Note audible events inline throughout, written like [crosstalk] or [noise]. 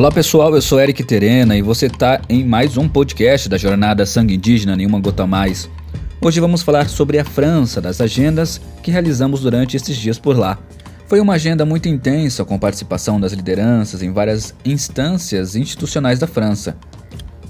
Olá pessoal, eu sou Eric Terena e você está em mais um podcast da Jornada Sangue Indígena Nenhuma Gota Mais. Hoje vamos falar sobre a França, das agendas que realizamos durante estes dias por lá. Foi uma agenda muito intensa com participação das lideranças em várias instâncias institucionais da França,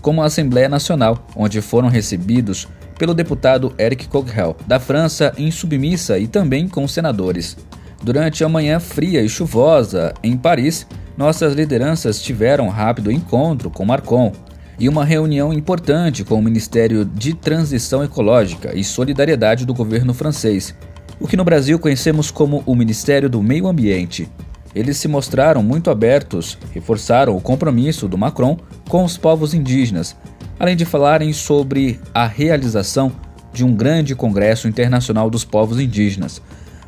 como a Assembleia Nacional, onde foram recebidos pelo deputado Eric Coquerel, da França, em submissa e também com senadores. Durante a manhã fria e chuvosa em Paris, nossas lideranças tiveram um rápido encontro com Marcon e uma reunião importante com o Ministério de Transição Ecológica e Solidariedade do governo francês, o que no Brasil conhecemos como o Ministério do Meio Ambiente. Eles se mostraram muito abertos, reforçaram o compromisso do Macron com os povos indígenas, além de falarem sobre a realização de um grande Congresso Internacional dos Povos Indígenas,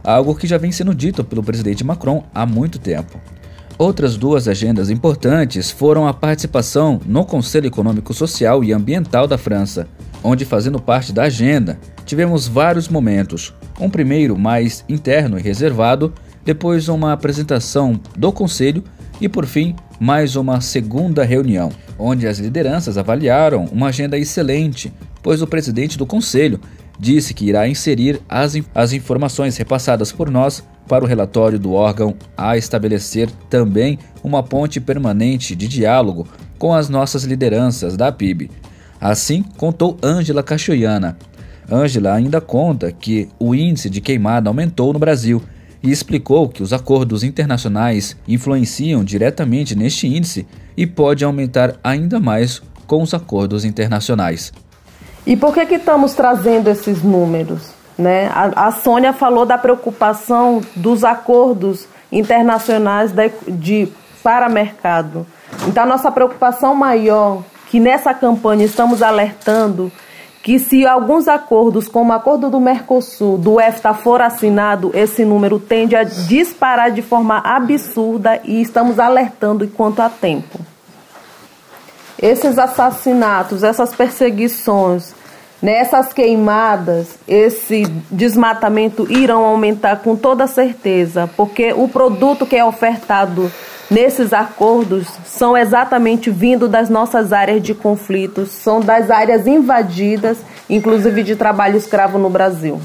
algo que já vem sendo dito pelo presidente Macron há muito tempo. Outras duas agendas importantes foram a participação no Conselho Econômico Social e Ambiental da França, onde, fazendo parte da agenda, tivemos vários momentos. Um primeiro mais interno e reservado, depois uma apresentação do Conselho e, por fim, mais uma segunda reunião, onde as lideranças avaliaram uma agenda excelente, pois o presidente do Conselho disse que irá inserir as, as informações repassadas por nós para o relatório do órgão a estabelecer também uma ponte permanente de diálogo com as nossas lideranças da PIB. Assim, contou Ângela Cachoiana. Ângela ainda conta que o índice de queimada aumentou no Brasil e explicou que os acordos internacionais influenciam diretamente neste índice e pode aumentar ainda mais com os acordos internacionais. E por que, que estamos trazendo esses números? Né? A, a Sônia falou da preocupação dos acordos internacionais de, de para mercado. Então, a nossa preocupação maior, que nessa campanha estamos alertando, que se alguns acordos, como o acordo do Mercosul, do EFTA, for assinado, esse número tende a disparar de forma absurda e estamos alertando enquanto há tempo esses assassinatos, essas perseguições, nessas né, queimadas, esse desmatamento irão aumentar com toda certeza, porque o produto que é ofertado nesses acordos são exatamente vindo das nossas áreas de conflitos, são das áreas invadidas, inclusive de trabalho escravo no Brasil.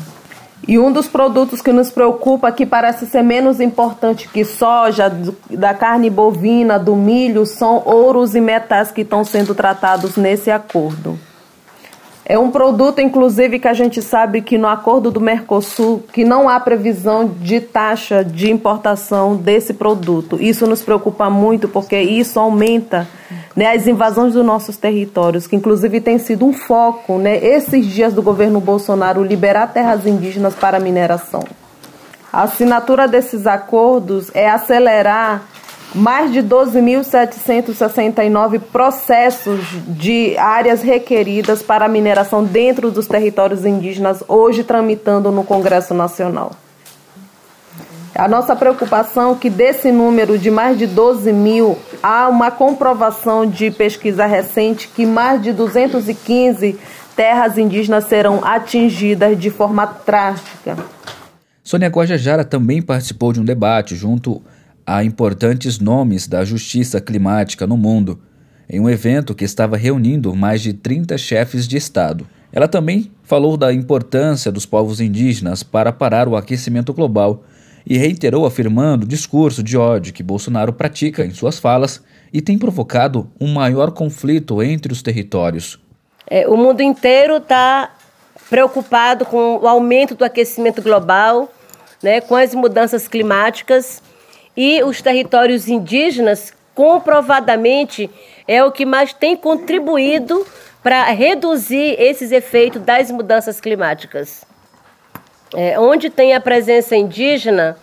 E um dos produtos que nos preocupa, que parece ser menos importante que soja, da carne bovina, do milho, são ouros e metais que estão sendo tratados nesse acordo. É um produto, inclusive, que a gente sabe que no acordo do Mercosul, que não há previsão de taxa de importação desse produto. Isso nos preocupa muito, porque isso aumenta né, as invasões dos nossos territórios, que inclusive tem sido um foco, né, esses dias do governo Bolsonaro, liberar terras indígenas para mineração. A assinatura desses acordos é acelerar mais de 12.769 processos de áreas requeridas para mineração dentro dos territórios indígenas, hoje tramitando no Congresso Nacional. A nossa preocupação é que desse número de mais de 12 mil, há uma comprovação de pesquisa recente que mais de 215 terras indígenas serão atingidas de forma trágica. Sônia Guajajara também participou de um debate junto a importantes nomes da justiça climática no mundo, em um evento que estava reunindo mais de 30 chefes de Estado. Ela também falou da importância dos povos indígenas para parar o aquecimento global e reiterou afirmando o discurso de ódio que Bolsonaro pratica em suas falas e tem provocado um maior conflito entre os territórios. É, o mundo inteiro está preocupado com o aumento do aquecimento global, né, com as mudanças climáticas e os territórios indígenas, comprovadamente, é o que mais tem contribuído para reduzir esses efeitos das mudanças climáticas. É, onde tem a presença indígena,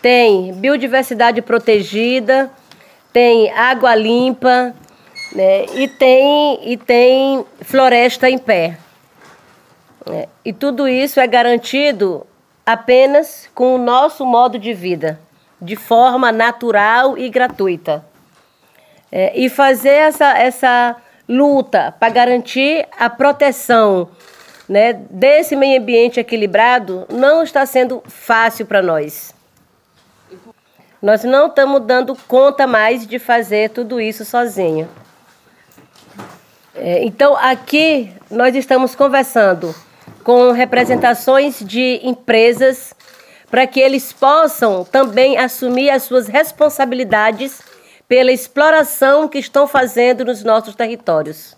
tem biodiversidade protegida, tem água limpa né, e, tem, e tem floresta em pé. É, e tudo isso é garantido apenas com o nosso modo de vida de forma natural e gratuita. É, e fazer essa, essa luta para garantir a proteção né, desse meio ambiente equilibrado não está sendo fácil para nós. Nós não estamos dando conta mais de fazer tudo isso sozinho. É, então, aqui nós estamos conversando com representações de empresas para que eles possam também assumir as suas responsabilidades pela exploração que estão fazendo nos nossos territórios.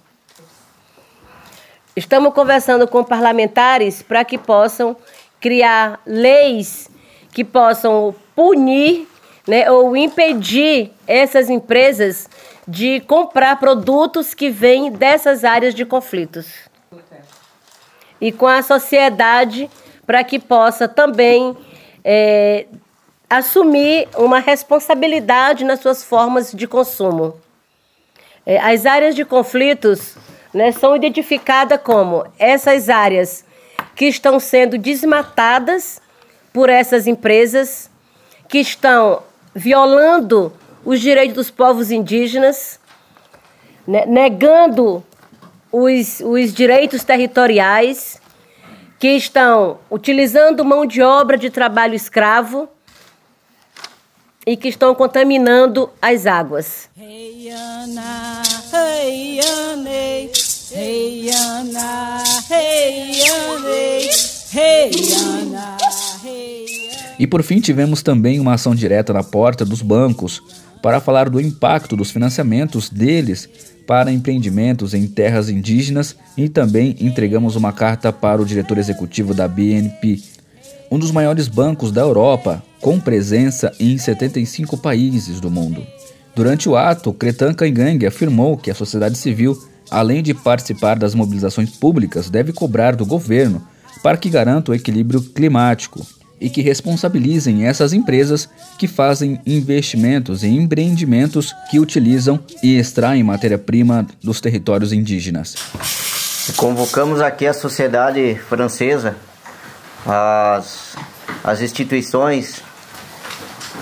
Estamos conversando com parlamentares para que possam criar leis que possam punir né, ou impedir essas empresas de comprar produtos que vêm dessas áreas de conflitos. E com a sociedade para que possa também é, assumir uma responsabilidade nas suas formas de consumo. É, as áreas de conflitos né, são identificadas como essas áreas que estão sendo desmatadas por essas empresas, que estão violando os direitos dos povos indígenas, né, negando os, os direitos territoriais, que estão utilizando mão de obra de trabalho escravo e que estão contaminando as águas. Hey, Ana, hey, Ana, hey, Ana, hey, Ana, e por fim, tivemos também uma ação direta na porta dos bancos para falar do impacto dos financiamentos deles para empreendimentos em terras indígenas e também entregamos uma carta para o diretor executivo da BNP, um dos maiores bancos da Europa, com presença em 75 países do mundo. Durante o ato, Cretan Kangang afirmou que a sociedade civil, além de participar das mobilizações públicas, deve cobrar do governo para que garanta o equilíbrio climático e que responsabilizem essas empresas que fazem investimentos em empreendimentos que utilizam e extraem matéria-prima dos territórios indígenas. Convocamos aqui a sociedade francesa, as, as instituições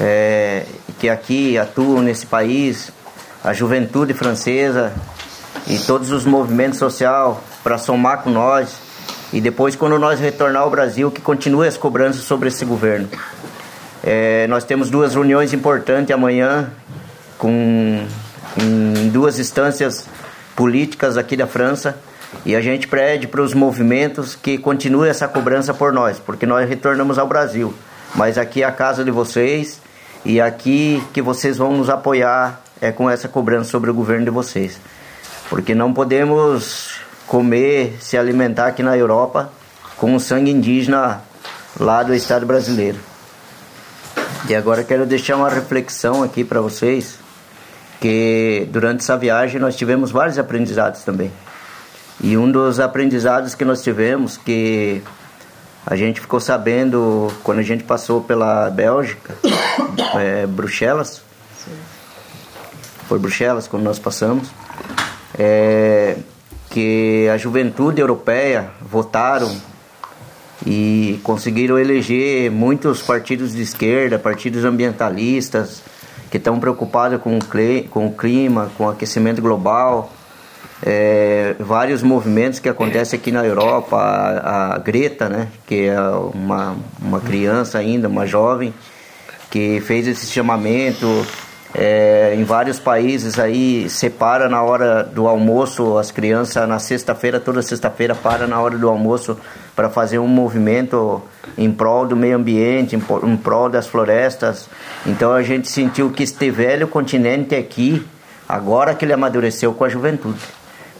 é, que aqui atuam nesse país, a juventude francesa e todos os movimentos sociais para somar com nós e depois, quando nós retornar ao Brasil, que continue as cobranças sobre esse governo. É, nós temos duas reuniões importantes amanhã com em duas instâncias políticas aqui da França e a gente pede para os movimentos que continue essa cobrança por nós, porque nós retornamos ao Brasil. Mas aqui é a casa de vocês e aqui que vocês vão nos apoiar é com essa cobrança sobre o governo de vocês. Porque não podemos comer, se alimentar aqui na Europa com o sangue indígena lá do estado brasileiro. E agora quero deixar uma reflexão aqui para vocês, que durante essa viagem nós tivemos vários aprendizados também. E um dos aprendizados que nós tivemos, que a gente ficou sabendo quando a gente passou pela Bélgica, [coughs] é, Bruxelas, foi Bruxelas quando nós passamos, é, que a juventude europeia votaram e conseguiram eleger muitos partidos de esquerda, partidos ambientalistas, que estão preocupados com o, clima, com o aquecimento global. É, vários movimentos que acontecem aqui na Europa, a, a, Greta, né, que é uma, uma criança ainda, uma jovem, que fez esse chamamento é, em vários países aí separa na hora do almoço as crianças na sexta-feira toda sexta-feira para na hora do almoço para fazer um movimento em prol do meio ambiente em, prol das florestas. Então a gente sentiu que este velho continente aqui agora que ele amadureceu com a juventude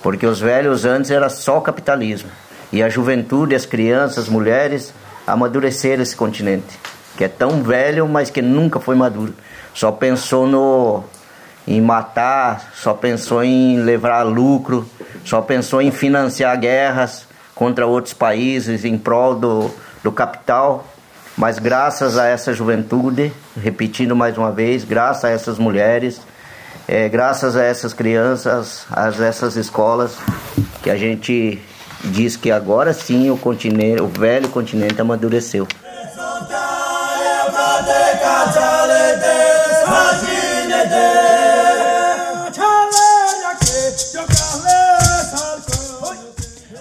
porque os velhos antes era só capitalismo. E a juventude as crianças as mulheres amadureceram esse continente que é tão velho mas que nunca foi maduro só pensou no em matar, só pensou em levar lucro, só pensou em financiar guerras contra outros países em prol do, do capital. Mas graças a essa juventude, repetindo mais uma vez, graças a essas mulheres, é, graças a essas crianças, a essas escolas, que a gente diz que agora sim o continente, o velho continente amadureceu.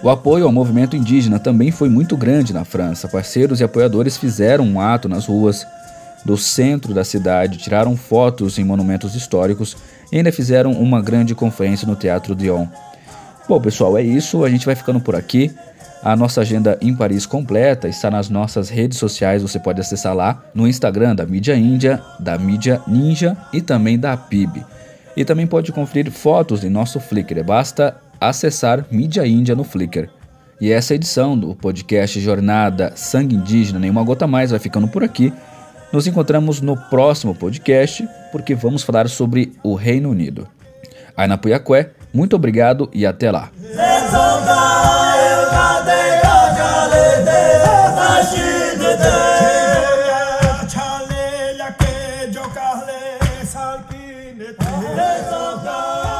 O apoio ao movimento indígena também foi muito grande na França. Parceiros e apoiadores fizeram um ato nas ruas do centro da cidade, tiraram fotos em monumentos históricos e ainda fizeram uma grande conferência no Teatro Dion. Bom, pessoal, é isso. A gente vai ficando por aqui. A nossa agenda em Paris completa está nas nossas redes sociais. Você pode acessar lá no Instagram da Mídia Índia, da Mídia Ninja e também da PIB. E também pode conferir fotos em nosso Flickr. Basta acessar Mídia Índia no Flickr. E essa edição do podcast Jornada Sangue Indígena Nenhuma Gota Mais vai ficando por aqui. Nos encontramos no próximo podcast, porque vamos falar sobre o Reino Unido. Aina Puyacué, muito obrigado e até lá. yo cale salquine, te yo.